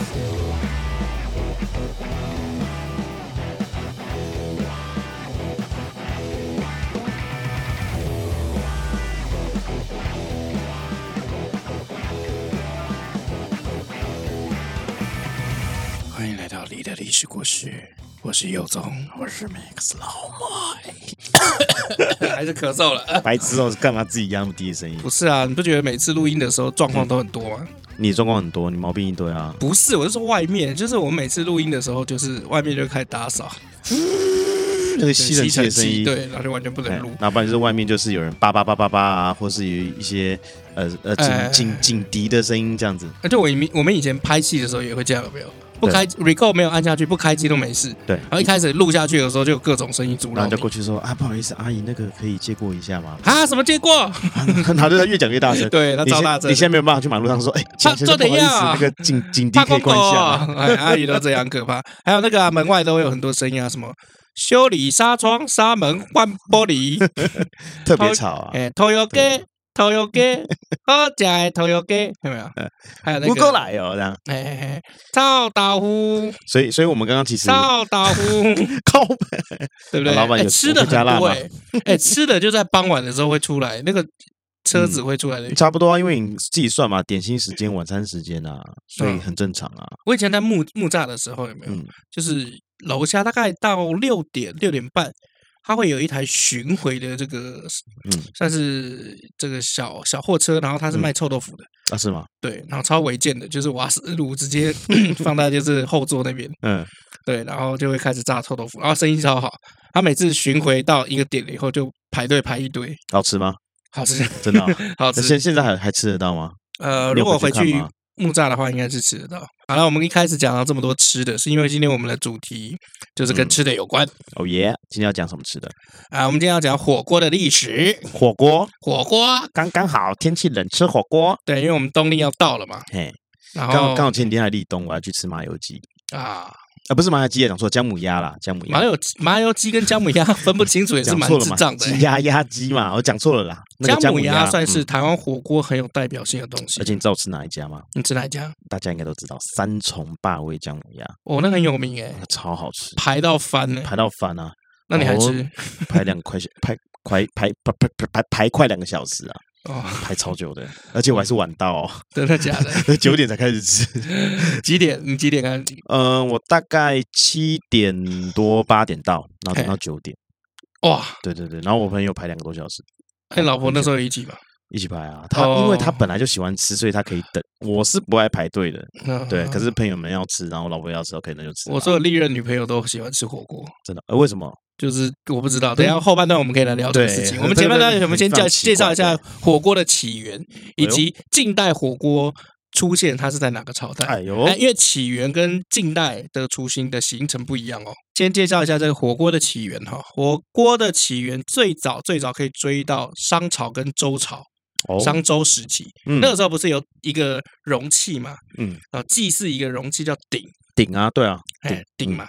欢迎来到你的历史故事，我是尤总，我是 Max 老麦，还是咳嗽了？白痴哦，干嘛自己压那么低的声音？不是啊，你不觉得每次录音的时候状况都很多吗？你状况很多，你毛病一堆啊！不是，我是说外面，就是我们每次录音的时候，就是外面就开始打扫，那个吸尘器的声音，对，然后就完全不能录。那不然就是外面就是有人叭叭叭叭叭啊，或是有一些呃呃警警警笛的声音这样子。而且我以我们以前拍戏的时候也会这样，有没有？不开 record 没有按下去，不开机都没事。对，然后一开始录下去的时候，就有各种声音阻扰。然后就过去说啊，不好意思，阿姨，那个可以借过一下吗？啊，什么借过？他就在越讲越大声。对，他超大声。你现在没有办法去马路上说，哎，他做的要那个警警笛可以关一下。哎，阿姨都这样可怕。还有那个门外都会有很多声音啊，什么修理纱窗、纱门、换玻璃，特别吵啊。哎，偷油给。头油鸡，好食的头油鸡，有没有？还有那个，不够来哦，这样。哎，臭豆腐。所以，所以我们刚刚其实臭豆腐，靠对不对？老板有吃的很多哎，哎，吃的就在傍晚的时候会出来，那个车子会出来的。差不多啊，因为你自己算嘛，点心时间、晚餐时间啊，所以很正常啊。我以前在木木栅的时候有没有？就是楼下大概到六点六点半。它会有一台巡回的这个，嗯，算是这个小小货车，然后它是卖臭豆腐的，啊，是吗？对，然后超违建的，就是瓦斯炉直接 放在就是后座那边，嗯，对，然后就会开始炸臭豆腐，然后生意超好。他每次巡回到一个点了以后，就排队排一堆。好吃吗？好吃，真的 好吃。现现在还还吃得到吗？呃，如果回去。木栅的话应该是吃得到。好了，我们一开始讲到这么多吃的，是因为今天我们的主题就是跟吃的有关。哦耶！今天要讲什么吃的？啊，我们今天要讲火锅的历史。火锅，火锅，刚刚好，天气冷，吃火锅。对，因为我们冬令要到了嘛。嘿，然后刚好刚好前几天还立冬，我要去吃麻油鸡啊。啊，不是麻油鸡，讲错，姜母鸭啦，姜母鸭。麻油麻油鸡跟姜母鸭 分不清楚也是蛮智障的。鸡鸭鸭鸡嘛，我讲错了啦。姜母鸭算是台湾火锅很有代表性的东西。而且你知道我吃哪一家吗？你吃哪一家？大家应该都知道，三重霸味姜母鸭。哦，那很有名诶，超好吃，排到翻呢，排到翻啊！那你还吃？排两块，排快排排排排排排快两个小时啊！哦，排超久的，而且我还是晚到，哦，真的假的？九点才开始吃，几点？你几点开始？嗯，我大概七点多八点到，然后等到九点。哇，对对对，然后我朋友排两个多小时。跟老婆那时候一起吧？一起排啊，他因为他本来就喜欢吃，所以他可以等。我是不爱排队的，对。可是朋友们要吃，然后老婆要吃，可能就吃。我所有历任女朋友都喜欢吃火锅，真的？呃，为什么？就是我不知道，等下后半段我们可以来聊这个事情。我们前半段我们先介介绍一下火锅的起源，以及近代火锅出现它是在哪个朝代？哎呦，因为起源跟近代的雏形的形成不一样哦。先介绍一下这个火锅的起源哈，火锅的起源最早最早可以追到商朝跟周朝，商周时期，那个时候不是有一个容器嘛？嗯，啊，祭祀一个容器叫鼎，鼎啊，对啊，哎，鼎嘛。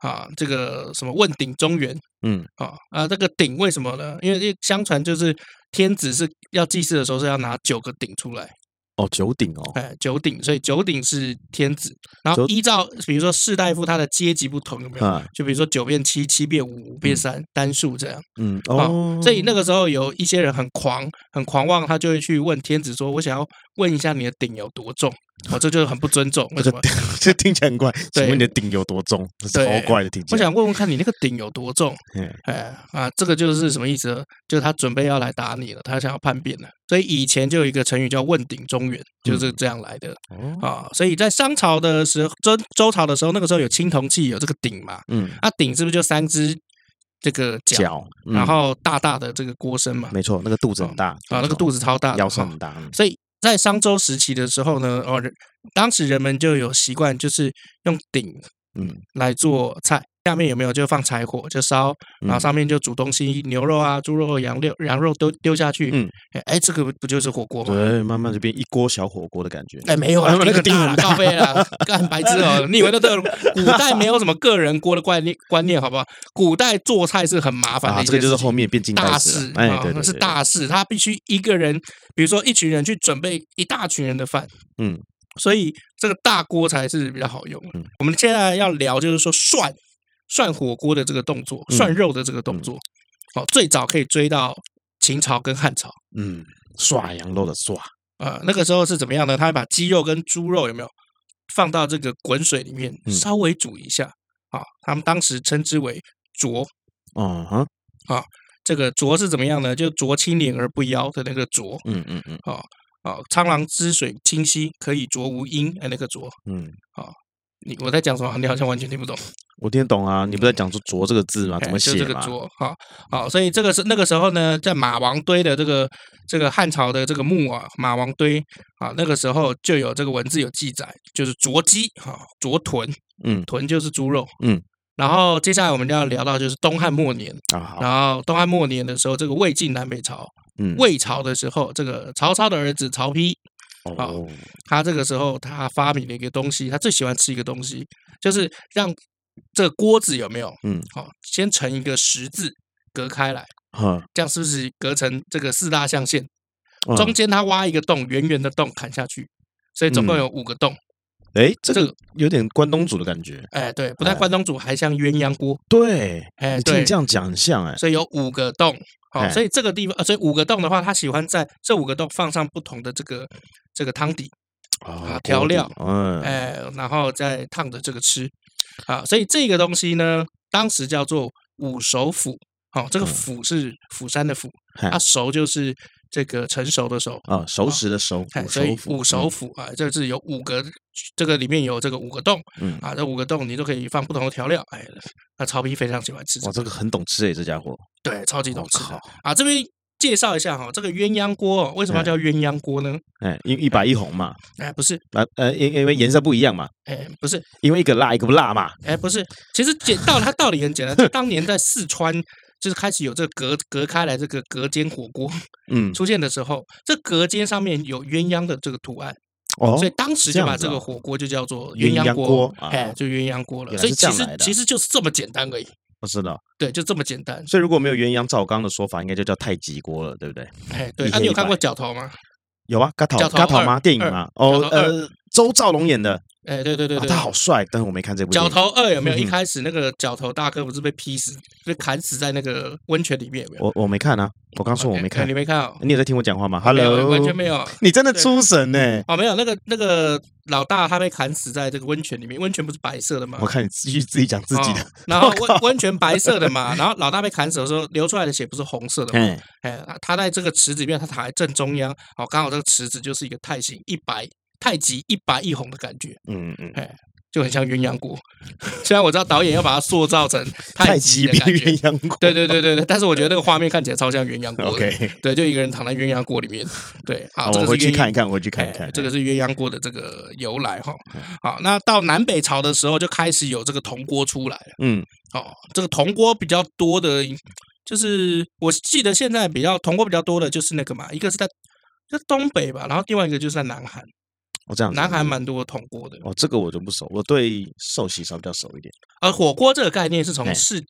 啊，这个什么问鼎中原，嗯，啊啊，这个鼎为什么呢？因为相传就是天子是要祭祀的时候是要拿九个鼎出来。哦，九鼎哦，哎，九鼎，所以九鼎是天子，然后依照比如说士大夫他的阶级不同有没有？就比如说九变七，七变五，五变三，单数这样。嗯哦，所以那个时候有一些人很狂，很狂妄，他就会去问天子说：“我想要问一下你的鼎有多重？”哦，这就是很不尊重。为什么？这听起来很怪。请问你的鼎有多重？超怪的听起来。我想问问看你那个鼎有多重？哎啊，这个就是什么意思？就是他准备要来打你了，他想要叛变了。所以以前就有一个成语叫“问鼎中原”，就是这样来的。啊，所以在商朝的时候，周周朝的时候，那个时候有青铜器，有这个鼎嘛。嗯，那鼎是不是就三只这个角，然后大大的这个锅身嘛？没错，那个肚子很大啊，那个肚子超大，腰身很大。所以。在商周时期的时候呢，哦，当时人们就有习惯，就是用鼎，嗯，来做菜。下面有没有就放柴火就烧，然后上面就煮东西，牛肉啊、猪肉、羊肉、羊肉都丢下去。嗯，哎，这个不就是火锅吗？对，慢慢就变一锅小火锅的感觉。哎，没有啊，那个大，高飞了，干白痴哦！你以为那个古代没有什么个人锅的观念观念，好不好？古代做菜是很麻烦的，这个就是后面变近代大事，哎，对，那是大事，他必须一个人，比如说一群人去准备一大群人的饭，嗯。所以这个大锅才是比较好用。嗯，我们接下来要聊就是说涮涮火锅的这个动作，涮肉的这个动作。哦，最早可以追到秦朝跟汉朝。嗯，涮羊肉的涮。呃，那个时候是怎么样呢？他会把鸡肉跟猪肉有没有放到这个滚水里面稍微煮一下？啊，他们当时称之为浊。嗯哼，啊，这个浊是怎么样呢？就浊清涟而不妖的那个浊。嗯嗯嗯。啊啊，苍狼之水清兮，可以浊无音。哎，那个浊。嗯。啊，你我在讲什么？你好像完全听不懂。我听得懂啊，你不在讲出“浊”这个字吗？怎么写？就这个“浊”。好，好，所以这个是那个时候呢，在马王堆的这个这个汉朝的这个墓啊，马王堆啊，那个时候就有这个文字有记载，就是浊鸡哈，浊豚，嗯，豚就是猪肉，嗯。然后接下来我们就要聊到就是东汉末年啊，然后东汉末年的时候，这个魏晋南北朝，嗯，魏朝的时候，这个曹操的儿子曹丕，哦，他这个时候他发明了一个东西，他最喜欢吃一个东西，就是让这个锅子有没有，嗯，好，先成一个十字隔开来，嗯，这样是不是隔成这个四大象限？中间它挖一个洞，圆圆的洞砍下去，所以总共有五个洞。哎，这个有点关东煮的感觉。哎，对，不但关东煮，还像鸳鸯锅。对，哎，对，这样讲很像哎。所以有五个洞，好，所以这个地方，所以五个洞的话，他喜欢在这五个洞放上不同的这个这个汤底啊调料，嗯，哎，然后再烫着这个吃，啊，所以这个东西呢，当时叫做五熟釜，好，这个釜是釜山的釜，它熟就是。这个成熟的熟啊，熟。食的熟，所以五熟釜啊，这是有五个，这个里面有这个五个洞，嗯。啊，这五个洞你都可以放不同的调料，哎，那曹丕非常喜欢吃。哇，这个很懂吃哎，这家伙，对，超级懂吃。啊，这边介绍一下哈，这个鸳鸯锅为什么要叫鸳鸯锅呢？哎，因为一白一红嘛，哎，不是，呃，因因为颜色不一样嘛，哎，不是，因为一个辣一个不辣嘛，哎，不是，其实简道它道理很简单，就当年在四川。就是开始有这个隔隔开来这个隔间火锅，嗯，出现的时候，这隔间上面有鸳鸯的这个图案，哦，所以当时就把这个火锅就叫做鸳鸯锅，哎，就鸳鸯锅了。所以其实其实就是这么简单而已。我知道，对，就这么简单。所以如果没有元阳赵刚的说法，应该就叫太极锅了，对不对？哎，对。那你有看过角头吗？有啊，嘎头角头吗？电影吗？哦，呃，周兆龙演的。哎，对对对对，他好帅，但是我没看这部。角头二有没有？一开始那个角头大哥不是被劈死，被砍死在那个温泉里面？有没有？我我没看啊，我刚说我没看，你没看？你有在听我讲话吗？Hello，完全没有。你真的出神呢？哦，没有，那个那个老大他被砍死在这个温泉里面，温泉不是白色的吗？我看你继续自己讲自己的。然后 温温泉白色的嘛，然后老大被砍死的时候流出来的血不是红色的吗？哎，他在这个池子里面，他躺在正中央，哦，刚好这个池子就是一个太极一白太极一白一红的感觉。嗯嗯，哎。就很像鸳鸯锅，虽然我知道导演要把它塑造成太极的感觉，鸳鸯锅，对对对对对，但是我觉得那个画面看起来超像鸳鸯锅。OK，对，就一个人躺在鸳鸯锅里面。对，好，我回去看一看，回去看一看，这个是鸳鸯锅的这个由来哈。好，那到南北朝的时候就开始有这个铜锅出来了。嗯，哦，这个铜锅比较多的，就是我记得现在比较铜锅比较多的就是那个嘛，一个是在在东北吧，然后另外一个就是在南韩。哦，这样，南韩蛮多铜锅的哦，这个我就不熟，我对寿喜烧比较熟一点。而火锅这个概念是从室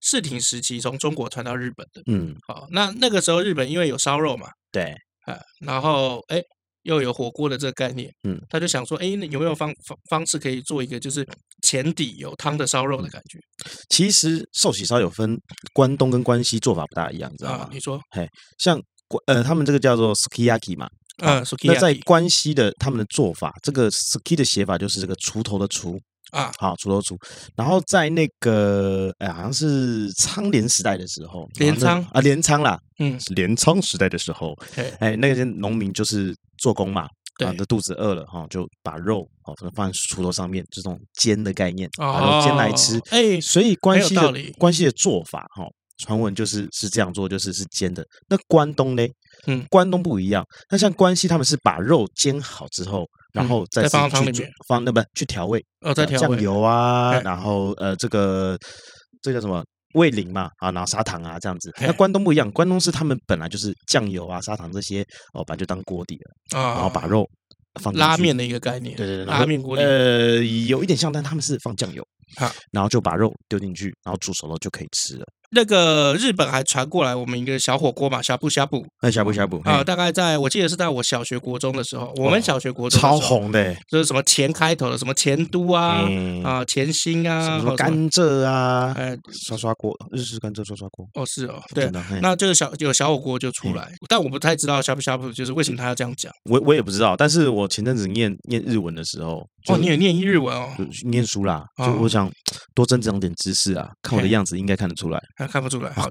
室町时期从中国传到日本的。嗯，好，那那个时候日本因为有烧肉嘛，对，啊，然后哎又有火锅的这个概念，嗯，他就想说，哎，那有没有方方方式可以做一个就是前底有汤的烧肉的感觉？其实寿喜烧有分关东跟关西做法不大一样，知道吗？你说，嘿，像呃他们这个叫做 sukiyaki 嘛。嗯，那在关西的他们的做法，这个 suki 的写法就是这个锄头的锄啊，好锄头锄。然后在那个哎，好像是仓廉时代的时候，镰仓啊，镰仓啦，嗯，是镰仓时代的时候，哎，那些农民就是做工嘛，啊，这肚子饿了哈，就把肉哦放在锄头上面，这种煎的概念，把肉煎来吃。哎，所以关西的关西的做法哈。传闻就是是这样做，就是是煎的。那关东呢？嗯，关东不一样。那像关西，他们是把肉煎好之后，然后再放汤里面，放那不去调味，哦，再调酱油啊，然后呃，这个这叫什么味淋嘛啊，然后砂糖啊这样子。那关东不一样，关东是他们本来就是酱油啊、砂糖这些哦，把就当锅底了啊，然后把肉放拉面的一个概念，对对对，拉面锅底，呃，有一点像，但他们是放酱油。然后就把肉丢进去，然后煮熟了就可以吃了。那个日本还传过来我们一个小火锅嘛，呷哺呷哺，那呷哺呷哺啊，大概在我记得是在我小学国中的时候，我们小学国中超红的，就是什么钱开头的，什么钱都啊啊钱兴啊，什么甘蔗啊，哎刷刷锅，日式甘蔗刷刷锅，哦是哦，对，那就是小有小火锅就出来，但我不太知道呷哺呷哺就是为什么他要这样讲，我我也不知道，但是我前阵子念念日文的时候，哦你也念日文哦，念书啦，就我想多增长点知识啊，看我的样子应该看得出来。还看不出来，好，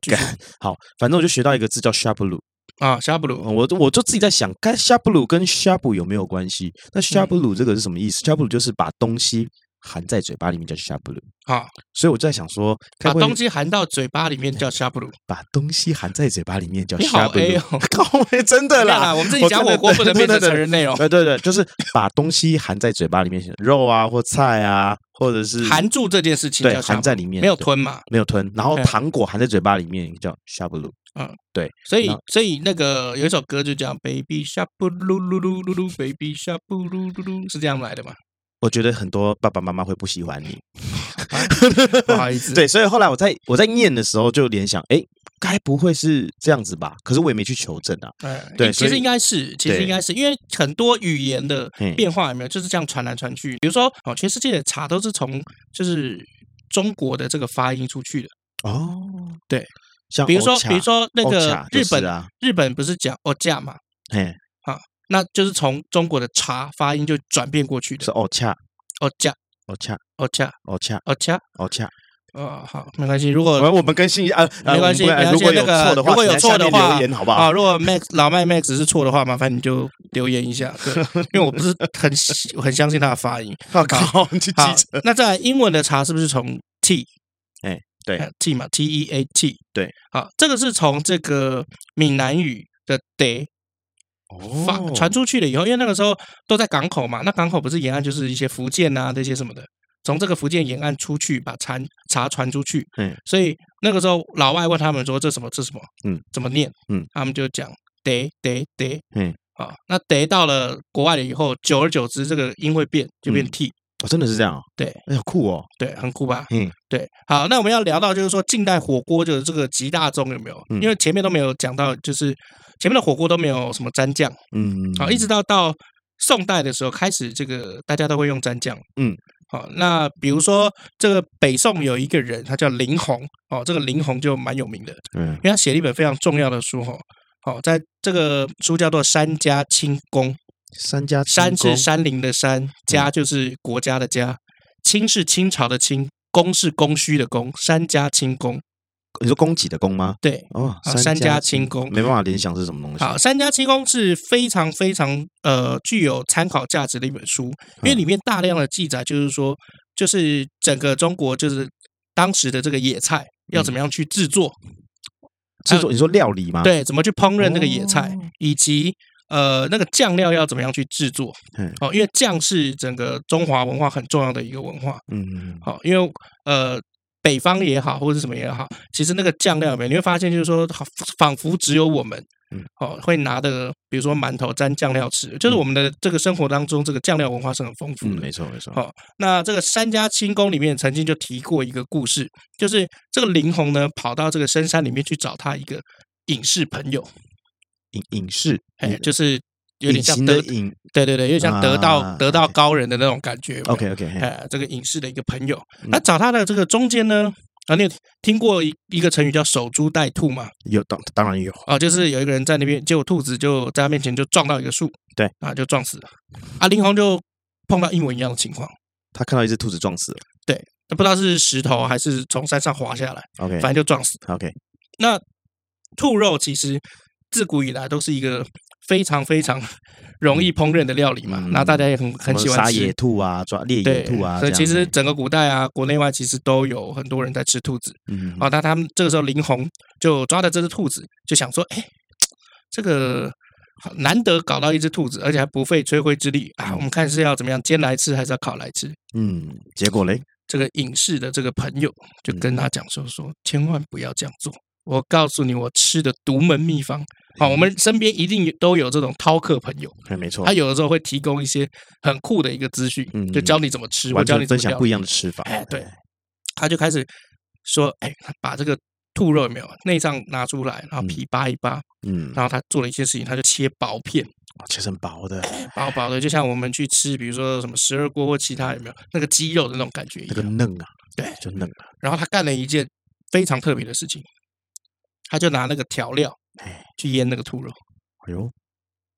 好，反正我就学到一个字叫 shabulu 啊，shabulu，我我就自己在想，该 shabulu 跟 shabu 有没有关系？那 shabulu 这个是什么意思？shabulu 就是把东西含在嘴巴里面叫 shabulu 啊，所以我就在想说，把东西含到嘴巴里面叫 shabulu，把东西含在嘴巴里面叫 shabulu，靠，真的啦，我们自己讲火锅不能变成成人内容，对对对，就是把东西含在嘴巴里面，肉啊或菜啊。或者是含住这件事情，对，含在里面，没有吞嘛，没有吞。然后糖果含在嘴巴里面叫 shabulu，嗯，对。所以，所以那个有一首歌就叫 Baby shabulu 噜噜噜噜，Baby shabulu 噜噜，是这样来的吗？我觉得很多爸爸妈妈会不喜欢你，不好意思。对，所以后来我在我在念的时候就联想，哎。该不会是这样子吧？可是我也没去求证啊。对，其实应该是，其实应该是因为很多语言的变化有没有就是这样传来传去？比如说，哦，全世界的茶都是从就是中国的这个发音出去的哦。对，像比如说，比如说那个日本啊，日本不是讲哦价嘛？哎，好，那就是从中国的茶发音就转变过去的，是哦恰哦恰哦恰哦恰哦恰哦恰哦恰。哦，好，没关系。如果我们更新啊，没关系。如果有错的话，如果有错的话，留言好不好？啊，如果 Max 老麦 Max 是错的话，麻烦你就留言一下。对，因为我不是很很相信他的发音。好，好，那在英文的茶是不是从 T？哎，对，T 嘛，T E A T。对，好，这个是从这个闽南语的 day 发传出去了以后，因为那个时候都在港口嘛，那港口不是沿岸就是一些福建啊这些什么的。从这个福建沿岸出去，把茶茶传出去。嗯，所以那个时候老外问他们说：“这什么？这什么？嗯，怎么念？嗯，他们就讲得得得。嗯，啊，那得到了国外了以后，久而久之，这个音会变，就变 t。哦，真的是这样？对，哎呀，酷哦，对，很酷吧？嗯，对。好，那我们要聊到就是说近代火锅就是这个集大宗有没有？因为前面都没有讲到，就是前面的火锅都没有什么蘸酱。嗯，好，一直到到宋代的时候开始，这个大家都会用蘸酱。嗯。好，那比如说这个北宋有一个人，他叫林洪，哦，这个林洪就蛮有名的，嗯，因为他写了一本非常重要的书，哈，好，在这个书叫做《山家清宫》，山家山是山林的山，家就是国家的家，清是清朝的清，宫是供需的宫，山家清宫。你说供给的供吗？对哦，三家清宫没办法联想是什么东西。好，三家清宫是非常非常呃具有参考价值的一本书，因为里面大量的记载，就是说，就是整个中国就是当时的这个野菜要怎么样去制作，制作你说料理吗？对，怎么去烹饪那个野菜，以及呃那个酱料要怎么样去制作？哦，因为酱是整个中华文化很重要的一个文化。嗯嗯，好，因为呃。北方也好，或者什么也好，其实那个酱料里面，你会发现，就是说，仿佛只有我们，嗯，哦，会拿的，比如说馒头沾酱料吃，就是我们的这个生活当中，这个酱料文化是很丰富的。没错，没错。好，那这个三家清宫里面曾经就提过一个故事，就是这个林红呢，跑到这个深山里面去找他一个隐士朋友，隐隐士，哎，就是。有点像得隐，对对对，有点像得道得到高人的那种感觉。OK OK，哎，这个隐士的一个朋友，那找他的这个中间呢，啊，你有听过一一个成语叫守株待兔吗？有，当当然有啊，就是有一个人在那边，结果兔子就在他面前就撞到一个树，对啊，就撞死了。啊，林红就碰到一模一样的情况，他看到一只兔子撞死了，对，不知道是石头还是从山上滑下来，OK，反正就撞死了。OK，那兔肉其实自古以来都是一个。非常非常容易烹饪的料理嘛，然后大家也很很喜欢吃杀野兔啊，抓猎野兔啊。所以其实整个古代啊，国内外其实都有很多人在吃兔子。嗯，啊，那他们这个时候林洪就抓的这只兔子，就想说，哎，这个难得搞到一只兔子，而且还不费吹灰之力啊，我们看是要怎么样煎来吃，还是要烤来吃？嗯，结果嘞，这个隐士的这个朋友就跟他讲说，说千万不要这样做。我告诉你，我吃的独门秘方。好，我们身边一定都有这种饕客朋友。哎，没错，他有的时候会提供一些很酷的一个资讯，就教你怎么吃，我教你分享不一样的吃法。哎，对，他就开始说，哎，把这个兔肉有没有内脏拿出来，然后皮扒一扒，嗯，然后他做了一些事情，他就切薄片，切成薄的，薄薄的，就像我们去吃，比如说什么十二锅或其他有没有？那个鸡肉的那种感觉一样，那个嫩啊，对，就嫩啊。然后他干了一件非常特别的事情，他就拿那个调料，哎，去腌那个兔肉。哎呦，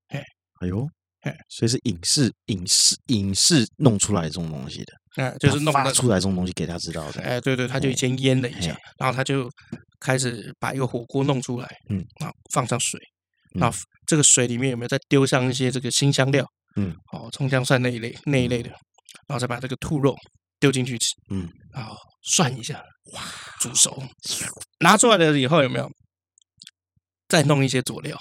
哎，哎呦，哎，所以是影视、影视、影视弄出来这种东西的。哎，就是弄发出来这种东西给他知道的。哎，对对，他就先腌了一下，然后他就开始把一个火锅弄出来，嗯，然后放上水，然后这个水里面有没有再丢上一些这个辛香料，嗯，哦，葱姜蒜那一类那一类的，然后再把这个兔肉丢进去吃，嗯，然后涮一下，哇，煮熟，拿出来了以后有没有再弄一些佐料，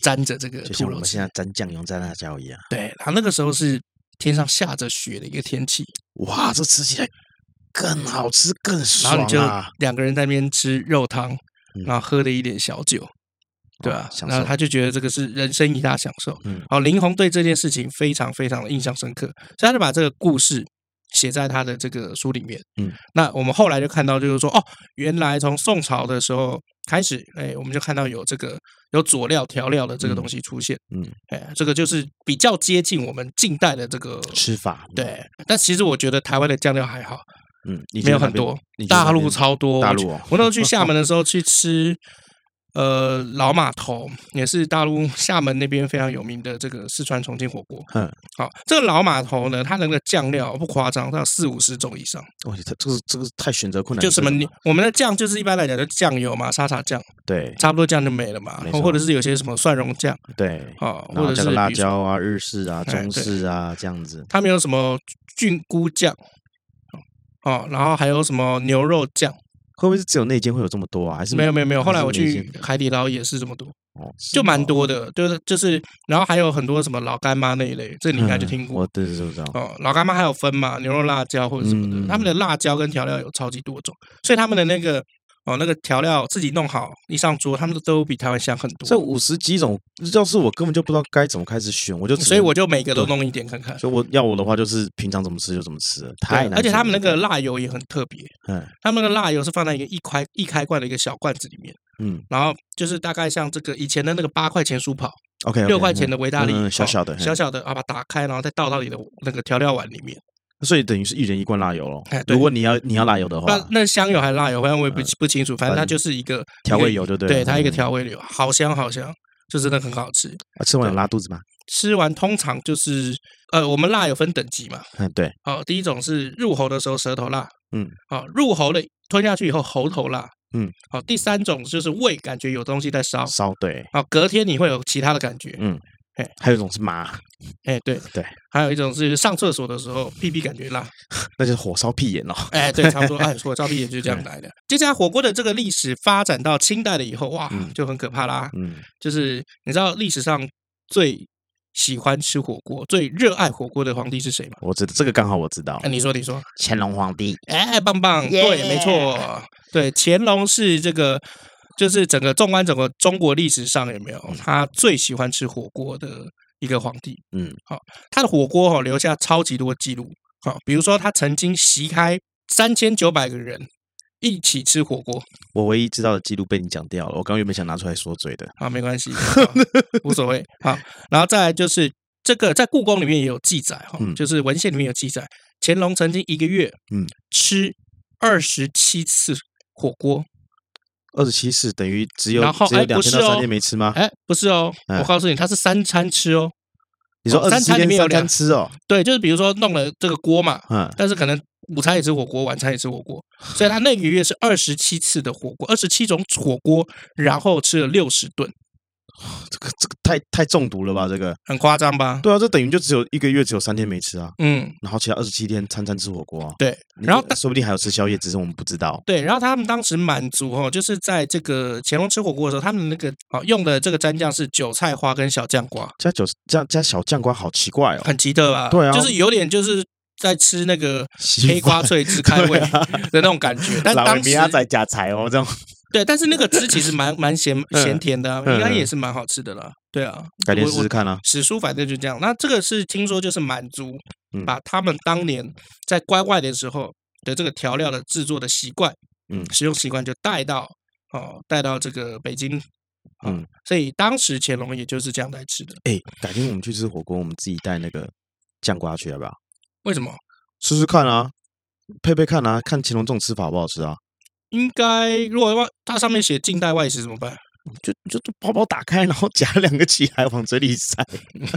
沾着这个就像我们现在沾酱油、沾辣椒一样。对，然后那个时候是。天上下着雪的一个天气，哇，这吃起来更好吃，更爽啊！然后你就两个人在那边吃肉汤，然后喝了一点小酒，对吧？然后他就觉得这个是人生一大享受。嗯，然后林红对这件事情非常非常的印象深刻，所以他就把这个故事写在他的这个书里面。嗯，那我们后来就看到，就是说，哦，原来从宋朝的时候。开始，哎，我们就看到有这个有佐料调料的这个东西出现，嗯，哎，这个就是比较接近我们近代的这个吃法，对。但其实我觉得台湾的酱料还好，嗯，没有很多，大陆超多。大陆，我那时候去厦 门的时候去吃。呃，老码头也是大陆厦门那边非常有名的这个四川重庆火锅。嗯，好，这个老码头呢，它那个酱料不夸张，它有四五十种以上。哇，它这个这个太选择困难。就什么，我们的酱就是一般来讲的酱油嘛，沙茶酱，对，差不多酱就没了嘛。或者是有些什么蒜蓉酱，对，啊，或者是辣椒啊、日式啊、中式啊这样子。他们有什么菌菇酱，哦，然后还有什么牛肉酱。会不会是只有那间会有这么多啊？还是没有没有没有？后来我去海底捞也是这么多，哦，就蛮多的，就是就是，然后还有很多什么老干妈那一类，这你应该就听过。我对对对，哦，老干妈还有分嘛，牛肉辣椒或者什么的，他们的辣椒跟调料有超级多种，所以他们的那个。哦，那个调料自己弄好，一上桌，他们都比台湾香很多。这五十几种，要是我根本就不知道该怎么开始选，我就所以我就每个都弄一点看看。所以我要我的话，就是平常怎么吃就怎么吃，太难。而且他们那个辣油也很特别，嗯，他们的辣油是放在一个一开一开罐的一个小罐子里面，嗯，然后就是大概像这个以前的那个八块钱书跑，OK，六块钱的维大利，小小的小小的，啊，把它打开，然后再倒到你的那个调料碗里面。所以等于是一人一罐辣油喽。如果你要你要辣油的话，那那香油还是辣油，反正我也不不清楚。反正它就是一个调味油，对不对？对，它一个调味油，好香好香，就真的很好吃。吃完有拉肚子吗？吃完通常就是呃，我们辣有分等级嘛。嗯，对。好，第一种是入喉的时候舌头辣，嗯，好，入喉的吞下去以后喉头辣，嗯，好，第三种就是胃感觉有东西在烧，烧，对。好，隔天你会有其他的感觉，嗯。哎，还有一种是麻，哎，对对，还有一种是上厕所的时候屁屁感觉辣，那就是火烧屁眼哦。哎，对，差不多，哎，火烧屁眼就是这样来的。接下来火锅的这个历史发展到清代了以后，哇，就很可怕啦。嗯，就是你知道历史上最喜欢吃火锅、最热爱火锅的皇帝是谁吗？我知道这个刚好我知道。那你说，你说，乾隆皇帝。哎，棒棒，对，没错，对，乾隆是这个。就是整个纵观整个中国历史上有没有他最喜欢吃火锅的一个皇帝？嗯，好，他的火锅哈留下超级多记录，好，比如说他曾经席开三千九百个人一起吃火锅。我唯一知道的记录被你讲掉了，我刚刚原本想拿出来说嘴的，好，没关系，无所谓。好，然后再来就是这个在故宫里面也有记载哈，就是文献里面有记载，乾隆曾经一个月嗯吃二十七次火锅。二十七次等于只有只有两天到三天没吃吗？哎，不是哦，我告诉你，他是三餐吃哦。你说二十七天里面有两餐吃哦？对，就是比如说弄了这个锅嘛，嗯，但是可能午餐也吃火锅，晚餐也吃火锅，所以他那个月是二十七次的火锅，二十七种火锅，然后吃了六十顿。这个这个太太中毒了吧？这个很夸张吧？对啊，这等于就只有一个月只有三天没吃啊。嗯，然后其他二十七天餐餐吃火锅啊。对，然后说不定还有吃宵夜，只是我们不知道。对，然后他们当时满足哦，就是在这个乾隆吃火锅的时候，他们那个哦用的这个蘸酱是韭菜花跟小酱瓜，加韭加加小酱瓜，好奇怪哦，很奇特吧？对啊，就是有点就是在吃那个黑瓜脆汁开胃的那种感觉。但当时在加菜哦，这样。对，但是那个汁其实蛮蛮咸咸甜的，应该也是蛮好吃的啦。对啊，改天试试看啊。史书反正就这样。那这个是听说就是满族把他们当年在关外的时候的这个调料的制作的习惯，嗯，使用习惯就带到哦带到这个北京，嗯，所以当时乾隆也就是这样来吃的。哎，改天我们去吃火锅，我们自己带那个酱瓜去，要不要？为什么？试试看啊，配配看啊，看乾隆这种吃法好不好吃啊？应该，如果它上面写近代外食怎么办？就就包包打开，然后夹两个起来往嘴里塞。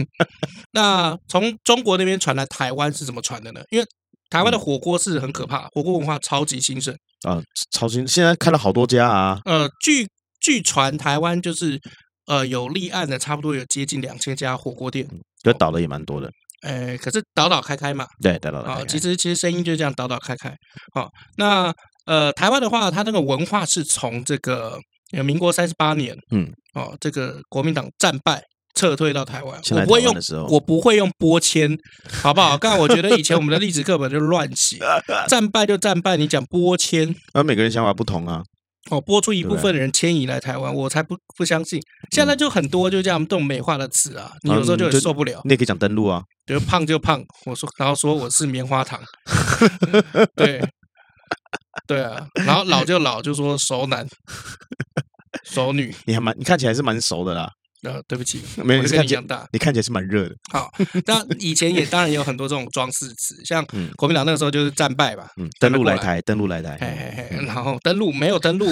那从中国那边传来台湾是怎么传的呢？因为台湾的火锅是很可怕，火锅文化超级兴盛啊，超兴现在开了好多家啊。呃，据据传台湾就是呃有立案的，差不多有接近两千家火锅店，就倒的也蛮多的。哎，可是倒倒开开嘛，对，倒倒开开。啊，其实其实声音就这样倒倒开开。好，那呃台湾的话，它那个文化是从这个。民国三十八年，嗯，哦，这个国民党战败撤退到台湾，我不会用，我不会用拨迁，好不好？刚才我觉得以前我们的历史课本就乱写，战败就战败，你讲拨迁，那每个人想法不同啊。哦，拨出一部分的人迁移来台湾，我才不不相信。现在就很多就这样这种美化的词啊，你有时候就很受不了。你也可以讲登陆啊，比如胖就胖，我说，然后说我是棉花糖，对。对啊，然后老就老，就说熟男、熟女，你还蛮，你看起来是蛮熟的啦。呃，对不起，没有跟你一样大，你看起来是蛮热的。好，那以前也当然也有很多这种装饰词，像国民党那个时候就是战败吧，嗯，登陆来台，登陆来台，嘿嘿嘿，然后登陆没有登陆，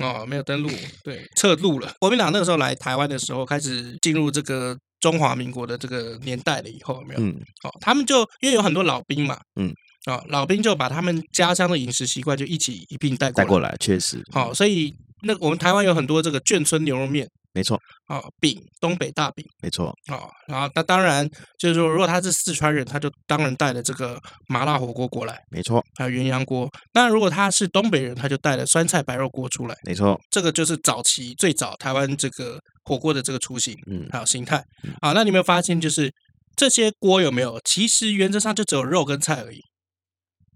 哦，没有登陆，对，撤陆了。国民党那个时候来台湾的时候，开始进入这个中华民国的这个年代了以后，有没有？嗯，哦，他们就因为有很多老兵嘛，嗯。啊，老兵就把他们家乡的饮食习惯就一起一并带过来，带过来，确实。好，所以那我们台湾有很多这个眷村牛肉面，没错。啊，饼，东北大饼，没错。啊，然后那当然就是说，如果他是四川人，他就当然带了这个麻辣火锅过来，没错。还有鸳鸯锅。当然，如果他是东北人，他就带了酸菜白肉锅出来，没错。这个就是早期最早台湾这个火锅的这个雏形，嗯，还有形态。啊，那你有没有发现，就是这些锅有没有？其实原则上就只有肉跟菜而已。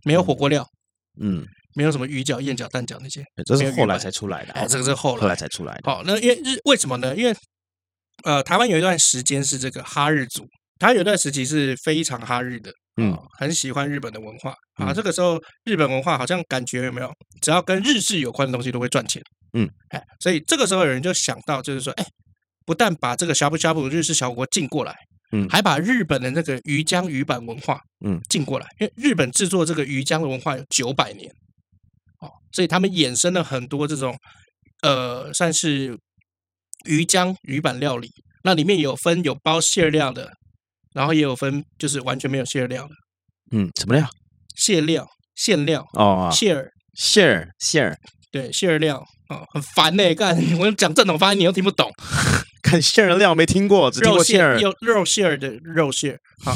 没有火锅料，嗯，没有什么鱼饺、燕饺、蛋饺那些，这是后来才出来的。哎，这个是后来后来才出来的。好，那因为日为什么呢？因为呃，台湾有一段时间是这个哈日族，台湾有一段时期是非常哈日的，嗯，很喜欢日本的文化啊。这个时候，日本文化好像感觉有没有？只要跟日式有关的东西都会赚钱，嗯，哎，所以这个时候有人就想到，就是说，哎，不但把这个呷哺呷哺日式小火锅进过来。嗯，还把日本的那个鱼浆鱼板文化，嗯，进过来，因为日本制作这个鱼浆的文化有九百年，哦，所以他们衍生了很多这种，呃，算是鱼浆鱼板料理。那里面有分有包馅料的，然后也有分就是完全没有馅料的。嗯，什么料？馅料，馅料哦，馅儿，馅儿，馅儿，对，馅儿料哦，很烦呢，干，我讲正统发音你又听不懂。看馅儿料没听过，只听过馅儿，有肉馅儿的肉馅儿。好，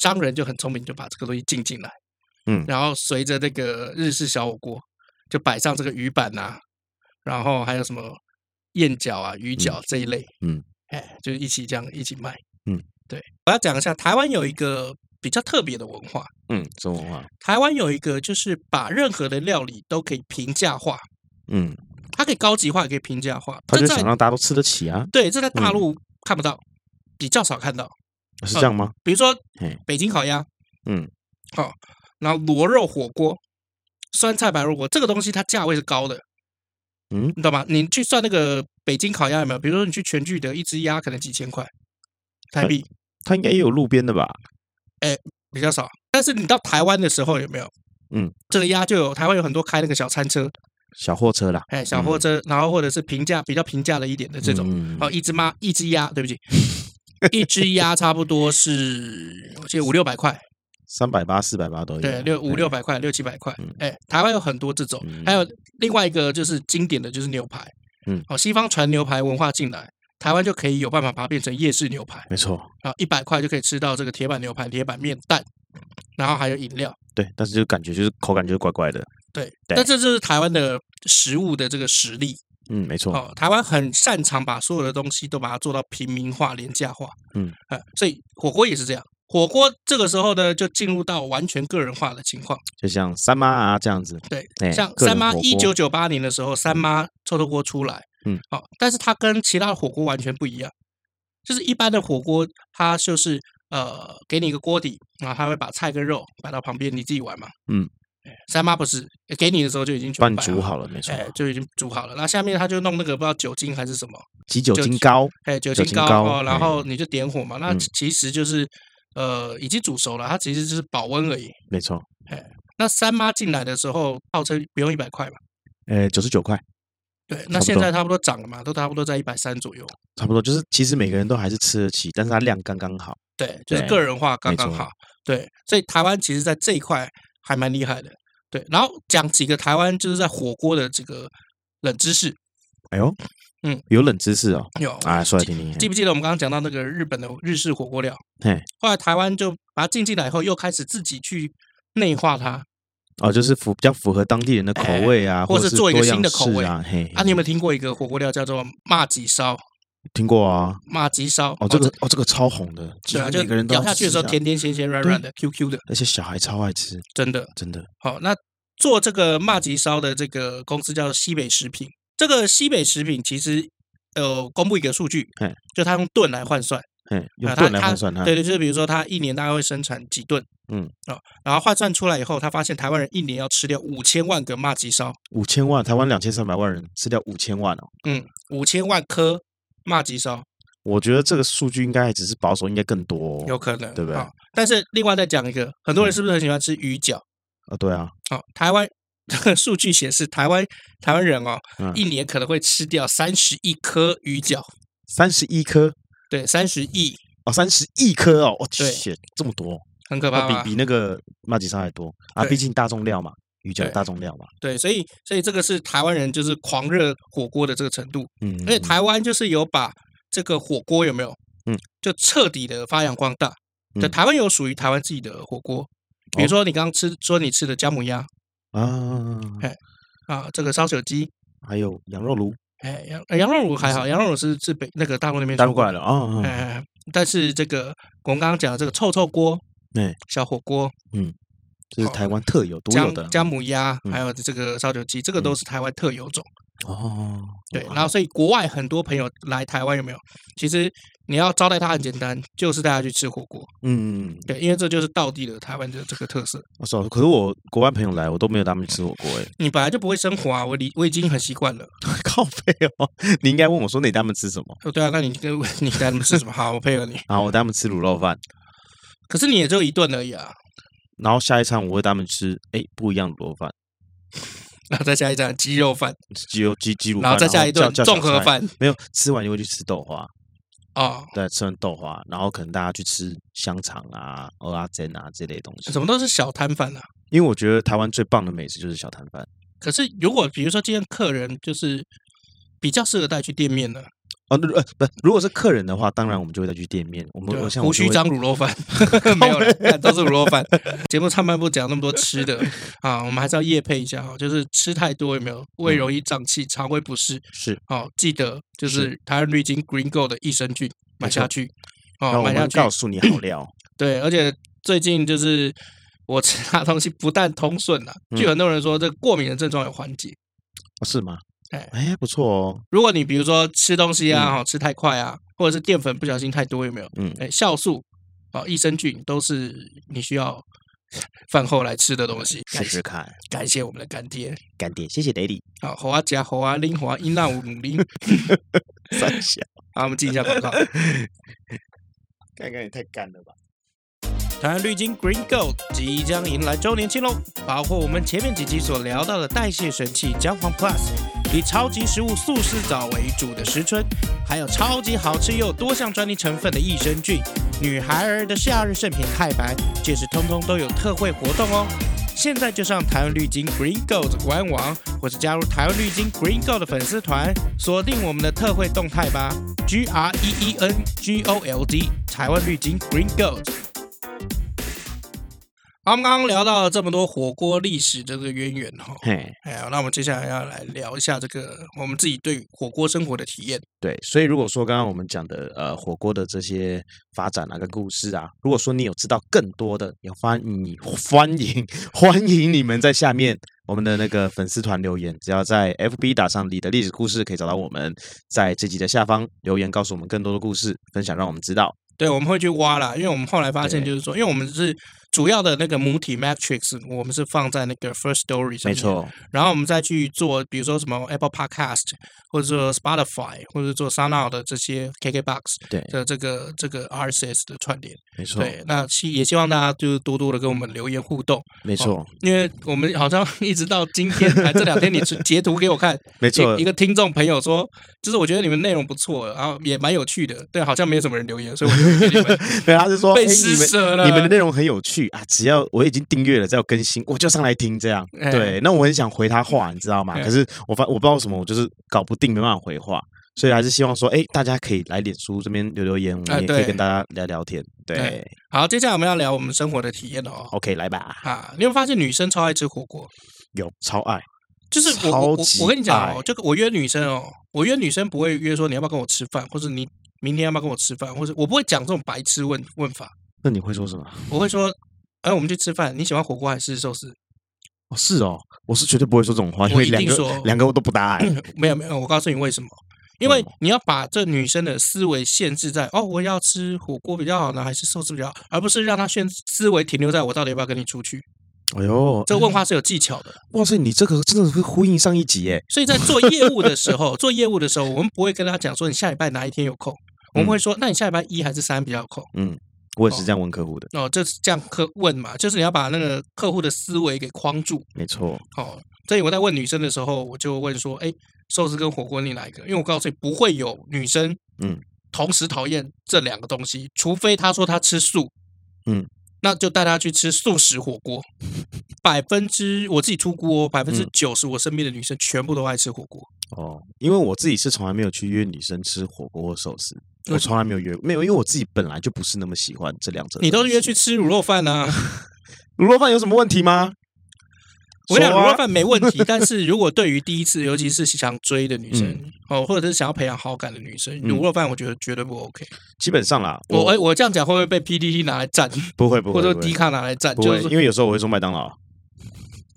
商人就很聪明，就把这个东西进进来，嗯，然后随着那个日式小火锅，就摆上这个鱼板啊，然后还有什么燕饺啊、鱼饺这一类，嗯，哎，就一起这样一起卖，嗯，对。我要讲一下，台湾有一个比较特别的文化，嗯，什么文化？台湾有一个就是把任何的料理都可以平价化，嗯。它可以高级化，也可以平价化。他就想让大家都吃得起啊。对，这在大陆看不到，嗯、比较少看到。是这样吗？呃、比如说，北京烤鸭，嗯，好，然后螺肉火锅、酸菜白肉锅，这个东西它价位是高的。嗯，你懂吗？你去算那个北京烤鸭有没有？比如说你去全聚德，一只鸭可能几千块台币。它应该也有路边的吧？哎，比较少。但是你到台湾的时候有没有？嗯，这个鸭就有台湾有很多开那个小餐车。小货车啦，哎，小货车，嗯、然后或者是平价比较平价的一点的这种，嗯、哦，一只妈，一只鸭，对不起，一只鸭差不多是，我记得五六百块，三百八、四百八都有，对，六五六百块，六七百块，哎、嗯，台湾有很多这种，嗯、还有另外一个就是经典的就是牛排，嗯，哦，西方传牛排文化进来，台湾就可以有办法把它变成夜市牛排，没错，啊，一百块就可以吃到这个铁板牛排、铁板面、蛋，然后还有饮料，对，但是就感觉就是口感就是怪怪的。对，但这就是台湾的食物的这个实力。嗯，没错。哦，台湾很擅长把所有的东西都把它做到平民化、廉价化。嗯，所以火锅也是这样。火锅这个时候呢，就进入到完全个人化的情况。就像三妈啊这样子。对，像三妈一九九八年的时候，三妈臭豆锅出来。嗯，好，但是它跟其他的火锅完全不一样。就是一般的火锅，它就是呃，给你一个锅底，然后它会把菜跟肉摆到旁边，你自己玩嘛。嗯。三妈不是给你的时候就已经帮你煮好了，没错，哎，就已经煮好了。那下面他就弄那个不知道酒精还是什么，挤酒精膏，哎，酒精膏，哦然后你就点火嘛。那其实就是呃已经煮熟了，它其实就是保温而已，没错。哎，那三妈进来的时候号称不用一百块吧？哎，九十九块。对，那现在差不多涨了嘛，都差不多在一百三左右。差不多就是其实每个人都还是吃得起，但是它量刚刚好。对，就是个人化刚刚好。对，所以台湾其实在这一块还蛮厉害的。对，然后讲几个台湾就是在火锅的这个冷知识。哎呦，嗯，有冷知识哦。有啊，说来听听。记不记得我们刚刚讲到那个日本的日式火锅料？嘿，后来台湾就把它进进来以后，又开始自己去内化它。哦，就是符比较符合当地人的口味啊，或者做一个新的口味啊。嘿，啊，你有没有听过一个火锅料叫做麻吉烧？听过啊，麻吉烧。哦，这个哦，这个超红的，对啊，就咬下去的时候甜甜咸咸软软的，Q Q 的，而且小孩超爱吃，真的。真的。好，那。做这个麻吉烧的这个公司叫做西北食品。这个西北食品其实呃公布一个数据，就他用吨来换算，嗯用吨来换算它。对对，就是比如说他一年大概会生产几吨，嗯。啊，然后换算出来以后，他发现台湾人一年要吃掉五千万个麻吉烧，五千万，台湾两千三百万人吃掉五千万哦，嗯，五千万颗麻吉烧。我觉得这个数据应该只是保守，应该更多，有可能，对不对？但是另外再讲一个，很多人是不是很喜欢吃鱼饺？啊，对啊，好，台湾这个 数据显示，台湾台湾人哦，一年可能会吃掉三十亿颗鱼饺，三十亿颗，对，三十亿哦，三十亿颗哦，我去，这么多，很可怕，比比那个麻吉烧还多啊，毕竟大众料嘛，鱼饺大众料嘛，对，所以所以这个是台湾人就是狂热火锅的这个程度，嗯，而且台湾就是有把这个火锅有没有，嗯，就彻底的发扬光大，就台湾有属于台湾自己的火锅。比如说，你刚刚吃说你吃的姜母鸭啊，哎啊，这个烧酒鸡，还有羊肉炉，哎羊羊肉炉还好，羊肉炉是是北那个大陆那边带过来的啊，哎，但是这个我们刚刚讲的这个臭臭锅，哎，小火锅，嗯，这是台湾特有独有的姜母鸭，还有这个烧酒鸡，这个都是台湾特有种。哦，对，然后所以国外很多朋友来台湾有没有？其实你要招待他很简单，就是带他去吃火锅。嗯，对，因为这就是道地的台湾的这个特色。我说，可是我国外朋友来，我都没有带他们吃火锅。哎，你本来就不会生活啊，我已我已经很习惯了。靠北哦，你应该问我说你带他们吃什么？哦，对啊，那你跟 你带他们吃什么？好，我配合你。好，我带他们吃卤肉饭。可是你也只有一顿而已啊。然后下一餐我会带他们吃，哎，不一样的卤肉饭。然后再下一餐鸡肉饭，鸡肉鸡鸡肉饭，然后再下一顿综合饭。没有吃完就会去吃豆花哦，对，吃完豆花，然后可能大家去吃香肠啊、蚵仔煎啊这类东西。什么都是小摊贩啊，因为我觉得台湾最棒的美食就是小摊贩。可是如果比如说今天客人就是比较适合带去店面的。哦，不，如果是客人的话，当然我们就会再去店面。我们我像胡须张卤肉饭，没有了，都是卤肉饭。节目上半部讲那么多吃的啊，我们还是要夜配一下哈，就是吃太多有没有胃容易胀气、肠胃不适？是，好记得就是台湾绿金 Green Gold 的益生菌买下去哦，买下去告诉你好料。对，而且最近就是我吃它东西不但通顺了，据很多人说这过敏的症状有缓解，是吗？哎哎，不错哦。如果你比如说吃东西啊，哈，吃太快啊，或者是淀粉不小心太多，有没有？嗯，哎，酵素啊，益生菌都是你需要 饭后来吃的东西。试试看，感谢我们的干爹，干爹，谢谢 Daddy。好，好啊，加好啊，林华英娜五努力。三小，好，我们进一下广告。看看也太干了吧。台湾绿金 Green Gold 即将迎来周年庆喽！包括我们前面几集所聊到的代谢神器姜黄 Plus，以超级食物素丝藻为主的食春，还有超级好吃又多项专利成分的益生菌，女孩儿的夏日圣品太白，届时通通都有特惠活动哦！现在就上台湾绿金 Green Gold 的官网，或是加入台湾绿金 Green Gold 的粉丝团，锁定我们的特惠动态吧！G R E E N G O L D 台湾绿金 Green Gold。我们刚刚聊到了这么多火锅历史这个渊源哈，哎，那我们接下来要来聊一下这个我们自己对火锅生活的体验。对，所以如果说刚刚我们讲的呃火锅的这些发展啊跟故事啊，如果说你有知道更多的，也欢你欢迎欢迎你们在下面我们的那个粉丝团留言，只要在 FB 打上你的历史故事，可以找到我们，在这集的下方留言，告诉我们更多的故事分享，让我们知道。对，我们会去挖啦，因为我们后来发现就是说，因为我们是。主要的那个母体 Matrix，我们是放在那个 First Story 上面，没错。然后我们再去做，比如说什么 Apple Podcast，或者说 Spotify，或者做 SoundOut 的这些 KKBox 对的这个这个 RSS 的串联，没错。对，那希也希望大家就是多多的跟我们留言互动，没错。哦、因为我们好像一直到今天，还这两天你截图给我看，没错。一个听众朋友说，就是我觉得你们内容不错，然后也蛮有趣的，对，好像没有什么人留言，所以我就给你们 对，他是说被施舍了、欸你，你们的内容很有趣啊，只要我已经订阅了，只要更新，我就上来听这样。欸、对，那我很想回他话，你知道吗？欸、可是我发我不知道为什么，我就是搞不定，没办法回话，所以还是希望说，哎、欸，大家可以来脸书这边留留言，我们也可以跟大家聊聊天。对，对好，接下来我们要聊我们生活的体验哦。OK，来吧。啊，你有发现女生超爱吃火锅？有，超爱。就是我我我跟你讲哦，就我约女生哦，我约女生不会约说你要不要跟我吃饭，或者你明天要不要跟我吃饭，或者我不会讲这种白痴问问法。那你会说什么？我会说，哎，我们去吃饭，你喜欢火锅还是寿司？哦，是哦，我是绝对不会说这种话，因为两个两个我都不搭。没有没有，我告诉你为什么？因为你要把这女生的思维限制在哦，我要吃火锅比较好呢，还是寿司比较好，而不是让她限思维停留在我到底要不要跟你出去。哎呦，这个问话是有技巧的。哇塞，你这个真的会呼应上一集耶！所以在做业务的时候，做业务的时候，我们不会跟他讲说你下礼拜哪一天有空，我们会说，那你下礼拜一还是三比较有空？嗯，我也是这样问客户的。哦，这是这样客问嘛，就是你要把那个客户的思维给框住。没错。好，所以我在问女生的时候，我就问说，哎，寿司跟火锅你哪一个？因为我告诉你，不会有女生嗯同时讨厌这两个东西，除非她说她吃素。嗯。那就带他去吃素食火锅，百分之我自己出锅，百分之九十我身边的女生全部都爱吃火锅。哦，因为我自己是从来没有去约女生吃火锅或寿司，我从来没有约，没有，因为我自己本来就不是那么喜欢这两者。你都是约去吃卤肉饭啊？卤肉饭有什么问题吗？我跟你讲卤肉饭没问题，但是如果对于第一次，尤其是想追的女生，哦，或者是想要培养好感的女生，卤肉饭我觉得绝对不 OK。基本上啦，我我这样讲会不会被 P D T 拿来战？不会不会，或者低卡拿来战？就是因为有时候我会说麦当劳。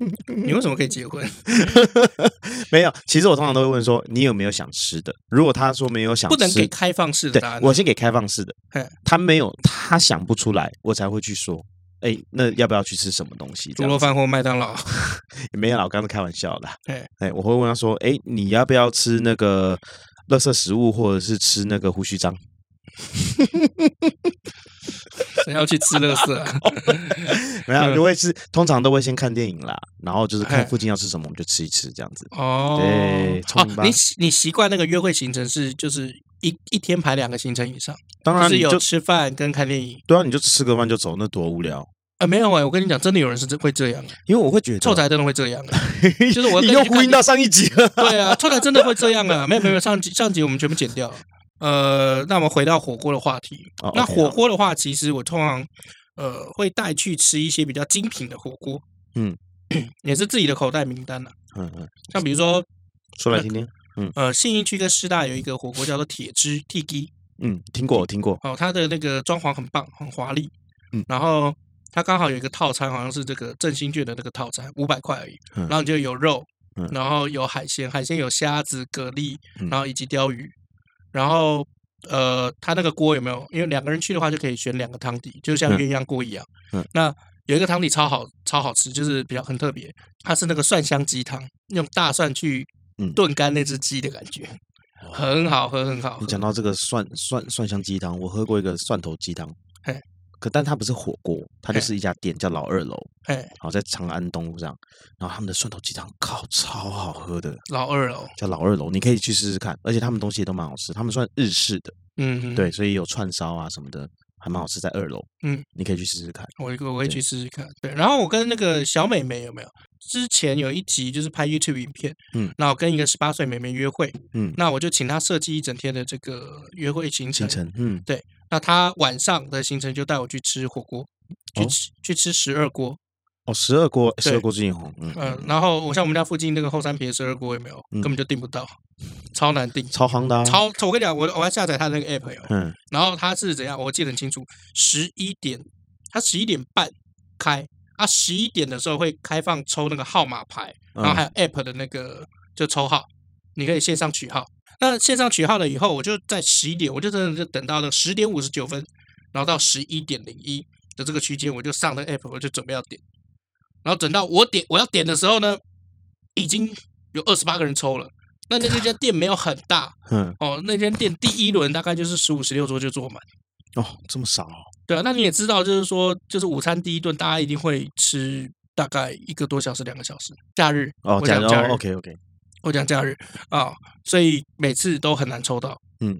你为什么可以结婚？没有，其实我通常都会问说你有没有想吃的。如果他说没有想吃，不能给开放式的答案。我先给开放式的。他没有，他想不出来，我才会去说。哎，那要不要去吃什么东西？猪肉饭或麦当劳？也没有，我刚刚是开玩笑的。哎哎，我会问他说：“哎，你要不要吃那个垃圾食物，或者是吃那个胡须章？” 谁要去吃垃圾啊？没有，就会吃。通常都会先看电影啦，然后就是看附近要吃什么，我们就吃一吃这样子。哦，对，哦，你你习惯那个约会行程是就是一一天排两个行程以上？当然，是有吃饭跟看电影。对啊，你就吃个饭就走，那多无聊。啊，没有哎，我跟你讲，真的有人是会这样，因为我会觉得臭宅真的会这样，就是我你又呼应到上一集了。对啊，臭宅真的会这样啊，没有没有，上集上集我们全部剪掉。呃，那我们回到火锅的话题。那火锅的话，其实我通常呃会带去吃一些比较精品的火锅，嗯，也是自己的口袋名单了。嗯嗯，像比如说，说来听听。嗯呃，信义区跟师大有一个火锅叫做铁汁 T G，嗯，听过，我听过。哦，它的那个装潢很棒，很华丽。嗯，然后。它刚好有一个套餐，好像是这个振兴券的那个套餐，五百块而已。嗯、然后你就有肉，嗯、然后有海鲜，海鲜有虾子、蛤蜊，然后以及鲷鱼。然后呃，它那个锅有没有？因为两个人去的话，就可以选两个汤底，就像鸳鸯锅一样。嗯嗯、那有一个汤底超好，超好吃，就是比较很特别。它是那个蒜香鸡汤，用大蒜去炖干那只鸡的感觉，嗯、很好喝，很好喝。你讲到这个蒜蒜蒜香鸡汤，我喝过一个蒜头鸡汤。嘿。可但它不是火锅，它就是一家店，叫老二楼。哎，好在长安东路上，然后他们的蒜头鸡汤靠超好喝的。老二楼叫老二楼，你可以去试试看，而且他们东西也都蛮好吃，他们算日式的。嗯，对，所以有串烧啊什么的，还蛮好吃，在二楼。嗯，你可以去试试看。我我会去试试看。对，然后我跟那个小美眉有没有？之前有一集就是拍 YouTube 影片，嗯，那我跟一个十八岁妹妹约会，嗯，那我就请她设计一整天的这个约会行程，行程，嗯，对。那她晚上的行程就带我去吃火锅，去吃去吃十二锅。哦，十二锅，十二锅最近红。嗯，然后我像我们家附近那个后山皮的十二锅有没有？根本就订不到，超难订，超夯的。超，我跟你讲，我我要下载他那个 app 哟。嗯。然后他是怎样？我记得很清楚，十一点，他十一点半开，啊，十一点的时候会开放抽那个号码牌，然后还有 app 的那个就抽号，你可以线上取号。那线上取号了以后，我就在十一点，我就真的就等到了十点五十九分，然后到十一点零一，的这个区间，我就上那个 app，我就准备要点。然后等到我点我要点的时候呢，已经有二十八个人抽了。那那家店没有很大，嗯，哦，那间店第一轮大概就是十五十六桌就坐满。哦，这么少？对啊，那你也知道，就是说，就是午餐第一顿大家一定会吃大概一个多小时、两个小时。假日哦，我讲，假日，OK OK。我讲假日啊，所以每次都很难抽到，嗯，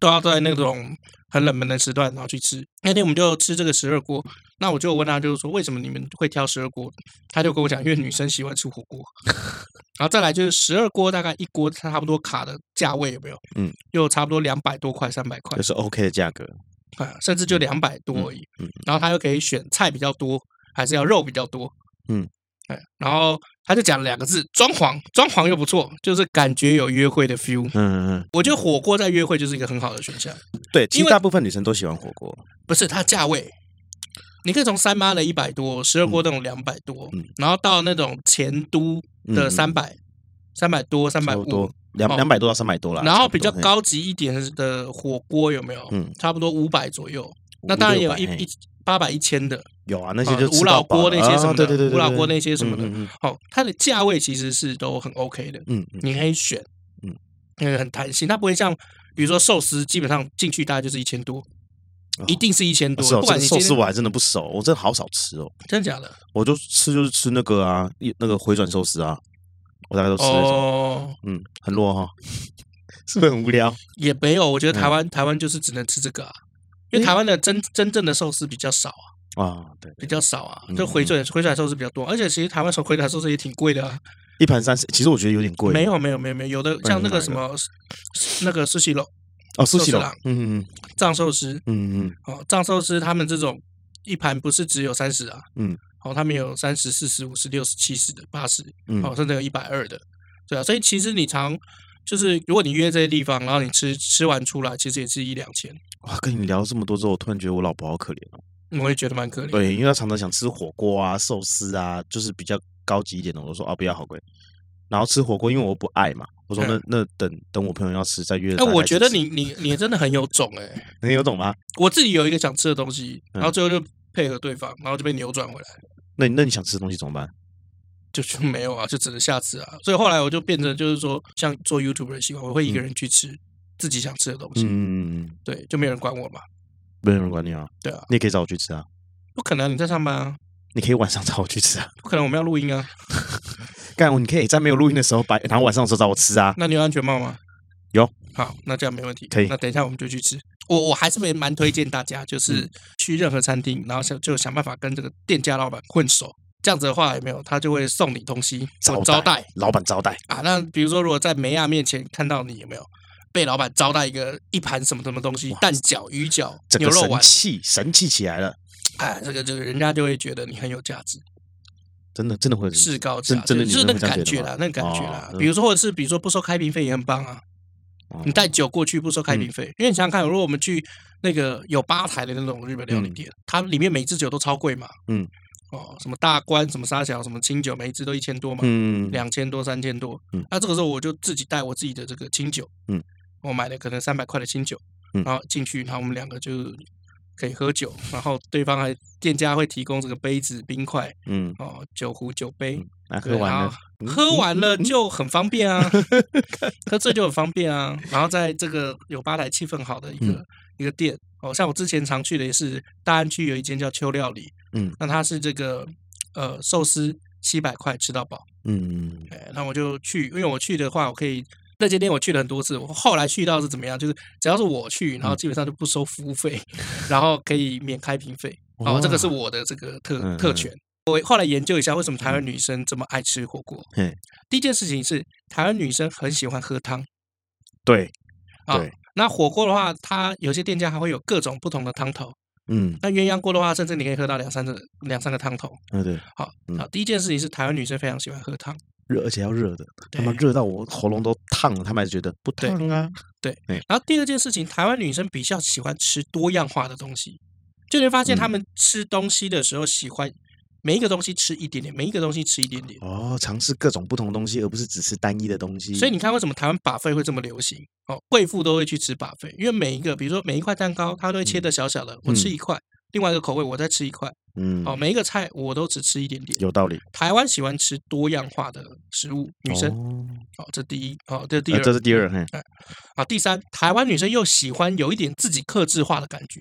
都要在那种很冷门的时段然后去吃。那天我们就吃这个十二锅，那我就问他，就是说为什么你们会挑十二锅？他就跟我讲，因为女生喜欢吃火锅。然后再来就是十二锅，大概一锅差不多卡的价位有没有？嗯，又差不多两百多块、三百块，就是 OK 的价格啊，甚至就两百多而已。嗯，嗯，然后他又可以选菜比较多，还是要肉比较多？嗯。哎然后他就讲了两个字：装潢，装潢又不错，就是感觉有约会的 feel。嗯嗯嗯，我觉得火锅在约会就是一个很好的选项。对，其实大部分女生都喜欢火锅。不是它价位，你可以从三妈的一百多，十二锅那种两百多，嗯，然后到那种前都的三百，三百多，三百五，两两百多到三百多了。然后比较高级一点的火锅有没有？嗯，差不多五百左右。那当然有一一八百一千的。有啊，那些就无老锅那些什么的，对对对，无老锅那些什么的，好，它的价位其实是都很 OK 的，嗯，你可以选，嗯，那个很弹性，它不会像比如说寿司，基本上进去大概就是一千多，一定是一千多。不管寿司我还真的不熟，我真的好少吃哦，真的假的？我就吃就是吃那个啊，那个回转寿司啊，我大概都吃那种，嗯，很弱哈，是不是很无聊？也没有，我觉得台湾台湾就是只能吃这个啊，因为台湾的真真正的寿司比较少啊。啊，对，比较少啊，就回转回转寿司比较多，而且其实台湾手回转寿司也挺贵的啊，一盘三十，其实我觉得有点贵。没有没有没有没有，有的像那个什么那个寿喜楼哦，寿喜楼，嗯嗯，藏寿司，嗯嗯，哦，藏寿司他们这种一盘不是只有三十啊，嗯，哦，他们有三十、四十、五十、六十、七十的、八十，哦，甚至有一百二的，对啊，所以其实你常就是如果你约这些地方，然后你吃吃完出来，其实也是一两千。哇，跟你聊这么多之后，我突然觉得我老婆好可怜哦。我也觉得蛮可怜。对，因为她常常想吃火锅啊、寿司啊，就是比较高级一点的。我说啊，不要好贵。然后吃火锅，因为我不爱嘛。我说那那等等我朋友要吃再约。哎，我觉得你你你真的很有种哎，很有种吗？我自己有一个想吃的东西，然后最后就配合对方，然后就被扭转回来。那那你想吃的东西怎么办？就就没有啊，就只能下次啊。所以后来我就变成就是说，像做 YouTube 的习惯，我会一个人去吃自己想吃的东西。嗯嗯嗯，对，就没有人管我嘛。没有人管你啊？对啊，你也可以找我去吃啊。不可能，你在上班啊。你可以晚上找我去吃啊。不可能，我们要录音啊。干我，你可以在没有录音的时候，白然后晚上的时候找我吃啊。那你有安全帽吗？有。好，那这样没问题。可以。那等一下我们就去吃。我我还是蛮蛮推荐大家，就是去任何餐厅，然后想就想办法跟这个店家老板混熟。这样子的话有没有？他就会送你东西，招招待。老板招待啊。那比如说，如果在梅亚面前看到你有没有？被老板招待一个一盘什么什么东西，蛋饺、鱼饺、牛肉丸，神气神气起来了！哎，这个这个人家就会觉得你很有价值，真的真的会是高价，真的就是那个感觉啦，那个感觉啦。比如说，或者是比如说不收开瓶费也很棒啊。你带酒过去不收开瓶费，因为你想想看，如果我们去那个有吧台的那种日本料理店，它里面每支酒都超贵嘛。嗯。哦，什么大关，什么沙小，什么清酒，每一支都一千多嘛。嗯。两千多，三千多。嗯。那这个时候我就自己带我自己的这个清酒。嗯。我买了可能三百块的清酒，然后进去，然后我们两个就可以喝酒，然后对方还店家会提供这个杯子、冰块，嗯，哦，酒壶、酒杯，喝完了，喝完了就很方便啊，喝醉就很方便啊。然后在这个有吧台气氛好的一个一个店，哦，像我之前常去的也是大安区有一间叫秋料理，嗯，那它是这个呃寿司七百块吃到饱，嗯嗯，哎，那我就去，因为我去的话，我可以。那间店我去了很多次，我后来去到是怎么样？就是只要是我去，然后基本上就不收服务费，然后可以免开瓶费。哦，这个是我的这个特特权。我后来研究一下，为什么台湾女生这么爱吃火锅？嗯第一件事情是台湾女生很喜欢喝汤。对，啊。那火锅的话，它有些店家还会有各种不同的汤头。嗯。那鸳鸯锅的话，甚至你可以喝到两三个两三个汤头。嗯，对。好，好。第一件事情是台湾女生非常喜欢喝汤。热，而且要热的，他们热到我喉咙都烫了，他们还觉得不烫啊。对，然后第二件事情，台湾女生比较喜欢吃多样化的东西，就会发现他们吃东西的时候喜欢每一个东西吃一点点，每一个东西吃一点点。哦，尝试各种不同的东西，而不是只吃单一的东西。所以你看，为什么台湾 buffet 会这么流行？哦，贵妇都会去吃 buffet，因为每一个，比如说每一块蛋糕，它都会切的小小的，我吃一块，另外一个口味我再吃一块。嗯，哦，每一个菜我都只吃一点点，有道理。台湾喜欢吃多样化的食物，女生，哦，这第一，哦，这第二，这是第二，嘿，啊，第三，台湾女生又喜欢有一点自己克制化的感觉，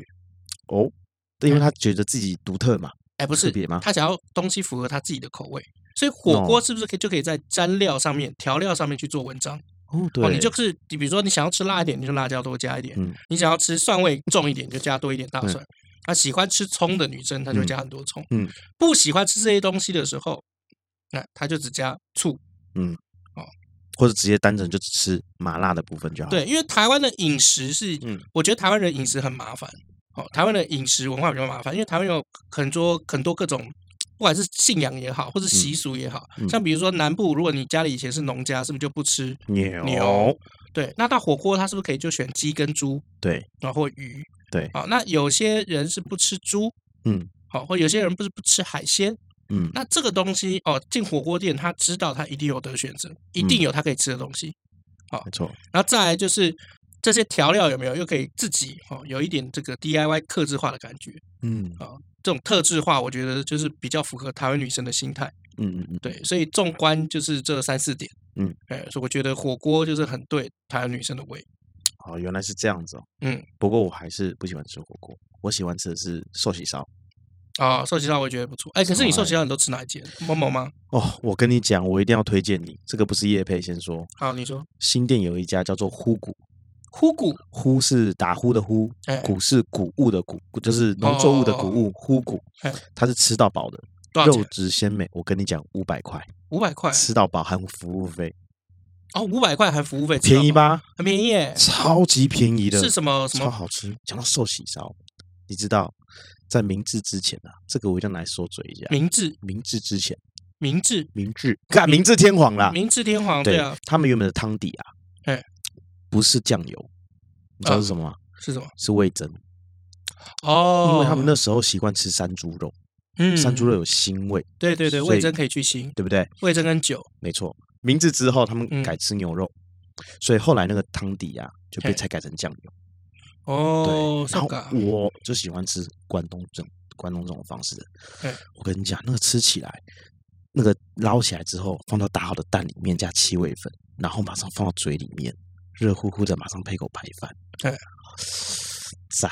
哦，因为她觉得自己独特嘛，哎，不是，他想要东西符合他自己的口味，所以火锅是不是可以就可以在蘸料上面、调料上面去做文章？哦，对，你就是你，比如说你想要吃辣一点，你就辣椒多加一点，嗯，你想要吃蒜味重一点，就加多一点大蒜。啊喜欢吃葱的女生，她就加很多葱。嗯，不喜欢吃这些东西的时候，那她就只加醋。嗯，哦，或者直接单纯就只吃麻辣的部分就好。对，因为台湾的饮食是，嗯，我觉得台湾人饮食很麻烦。哦，台湾的饮食文化比较麻烦，因为台湾有很多很多各种，不管是信仰也好，或是习俗也好，像比如说南部，如果你家里以前是农家，是不是就不吃牛？牛？对，那到火锅，他是不是可以就选鸡跟猪？对，然后或鱼。对，好，那有些人是不吃猪，嗯，好，或有些人不是不吃海鲜，嗯，那这个东西哦，进火锅店他知道他一定有的选择，一定有他可以吃的东西，好，没错。然后再来就是这些调料有没有又可以自己哦，有一点这个 DIY 克制化的感觉，嗯，啊，这种特质化我觉得就是比较符合台湾女生的心态，嗯嗯嗯，对，所以纵观就是这三四点，嗯，哎，所以我觉得火锅就是很对台湾女生的胃。哦，原来是这样子哦。嗯，不过我还是不喜欢吃火锅，我喜欢吃的是寿喜烧。啊，寿喜烧我也觉得不错。哎，可是你寿喜烧你都吃哪一间？某某吗？哦，我跟你讲，我一定要推荐你。这个不是叶配，先说。好，你说。新店有一家叫做呼鼓。呼谷，呼是打呼的呼，鼓是谷物的谷，就是农作物的谷物。呼鼓，它是吃到饱的，肉质鲜美。我跟你讲，五百块，五百块吃到饱含服务费。哦，五百块含服务费，便宜吧？很便宜耶，超级便宜的。是什么？什么？超好吃。讲到寿喜烧，你知道，在明治之前啊，这个我一定要来说嘴一下。明治，明治之前，明治，明治，看明治天皇啦。明治天皇，对啊。他们原本的汤底啊，哎，不是酱油，你知道是什么吗？是什么？是味增。哦，因为他们那时候习惯吃山猪肉，嗯，山猪肉有腥味。对对对，味增可以去腥，对不对？味增跟酒，没错。明治之后，他们改吃牛肉，嗯、所以后来那个汤底啊就被才改成酱油。哦，对，然后我就喜欢吃关东这种关东这种方式的。嘿我跟你讲，那个吃起来，那个捞起来之后，放到打好的蛋里面加七味粉，然后马上放到嘴里面，热乎乎的，马上配口白饭。对，赞。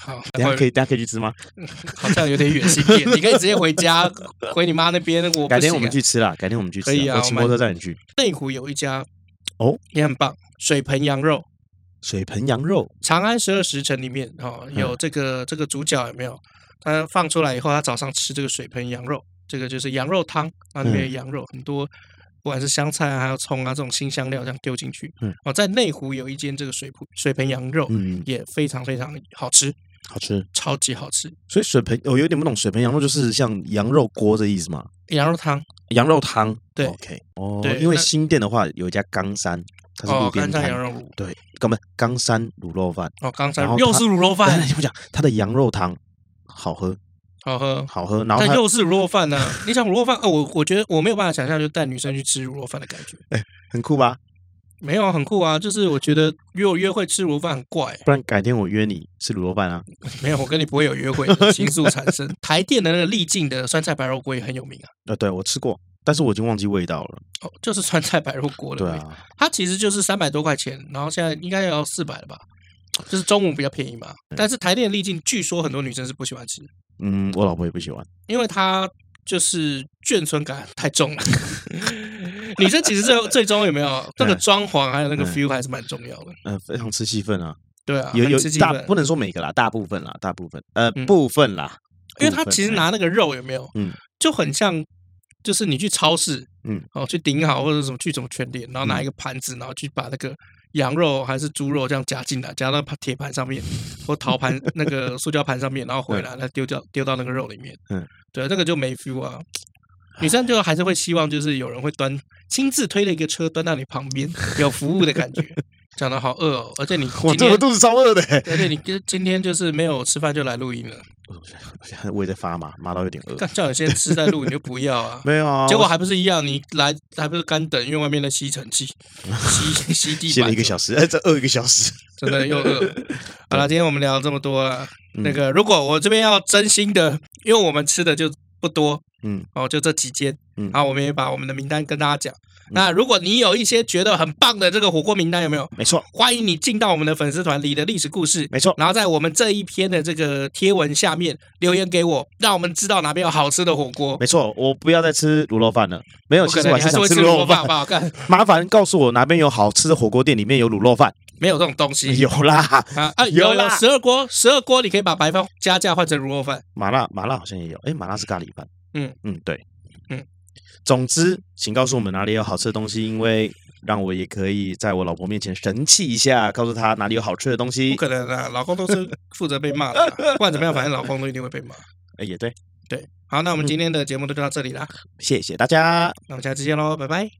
好，等下可以，等下可以去吃吗？好像有点远心点，你可以直接回家，回你妈那边。我改天我们去吃啦，改天我们去吃。可以啊，我骑摩托车带你去。内湖有一家哦，也很棒，水盆羊肉。水盆羊肉，《长安十二时辰》里面哦，有这个这个主角有没有？他放出来以后，他早上吃这个水盆羊肉，这个就是羊肉汤啊，里面的羊肉很多。不管是香菜啊，还有葱啊，这种新香料这样丢进去。嗯，哦，在内湖有一间这个水盆水盆羊肉，嗯，也非常非常好吃，好吃，超级好吃。所以水盆，我有点不懂，水盆羊肉就是像羊肉锅的意思吗？羊肉汤，羊肉汤，对，OK，哦，对因为新店的话有一家冈山，它是路边摊羊肉炉，对，根本冈山卤肉饭，哦，冈山又是卤肉饭，你不讲，它的羊肉汤好喝。好喝，好喝，然后但又是卤肉饭呢？你想卤肉饭？哦，我我觉得我没有办法想象，就带女生去吃卤肉饭的感觉。哎，很酷吧？没有啊，很酷啊！就是我觉得约我约会吃卤肉饭很怪。不然改天我约你吃卤肉饭啊？没有，我跟你不会有约会，情愫产生。台电的那个丽静的酸菜白肉锅也很有名啊。呃，对，我吃过，但是我已经忘记味道了。哦，就是酸菜白肉锅了。对啊，它其实就是三百多块钱，然后现在应该要四百了吧？就是中午比较便宜嘛。但是台电的丽静，据说很多女生是不喜欢吃。嗯，我老婆也不喜欢，因为她就是眷村感太重了。女生其实最最终有没有那个装潢，还有那个 feel 还是蛮重要的。嗯，非常吃气氛啊。对啊，有有大不能说每个啦，大部分啦，大部分呃部分啦，因为他其实拿那个肉有没有，嗯，就很像，就是你去超市，嗯，哦，去顶好或者什么去什么全联，然后拿一个盘子，然后去把那个。羊肉还是猪肉这样夹进来，夹到铁盘上面或陶盘 那个塑胶盘上面，然后回来再丢掉丢到那个肉里面。嗯，对，这个就没 feel 啊。女生就还是会希望，就是有人会端亲自推了一个车端到你旁边，有服务的感觉。讲的好饿哦，而且你 我这个肚子超饿的，而且你今今天就是没有吃饭就来录音了。我也在发麻，麻到有点饿。叫你先吃再录，你就不要啊？没有啊，结果还不是一样？你来还不是干等，因为外面的吸尘器 吸吸地板，吸了一个小时，哎，这饿一个小时，真的又饿。好了，今天我们聊这么多了，那个如果我这边要真心的，因为我们吃的就不多，嗯，哦，就这几间，嗯，然后我们也把我们的名单跟大家讲。那如果你有一些觉得很棒的这个火锅名单，有没有？没错，欢迎你进到我们的粉丝团里的历史故事。没错，然后在我们这一篇的这个贴文下面留言给我，让我们知道哪边有好吃的火锅。没错，我不要再吃卤肉饭了。没有，其实我还是想吃卤肉饭。不好看。麻烦告诉我哪边有好吃的火锅店，里面有卤肉饭。没有这种东西。有啦啊啊，有啦！十二锅，十二锅，你可以把白饭加价换成卤肉饭。麻辣麻辣好像也有，哎，麻辣是咖喱饭。嗯嗯，对。总之，请告诉我们哪里有好吃的东西，因为让我也可以在我老婆面前神气一下，告诉她哪里有好吃的东西。不可能啊，老公都是负责被骂的，不管怎么样，反正老公都一定会被骂。哎，也对，对，好，那我们今天的节目就到这里啦，谢谢大家，那我们下次见喽，拜拜。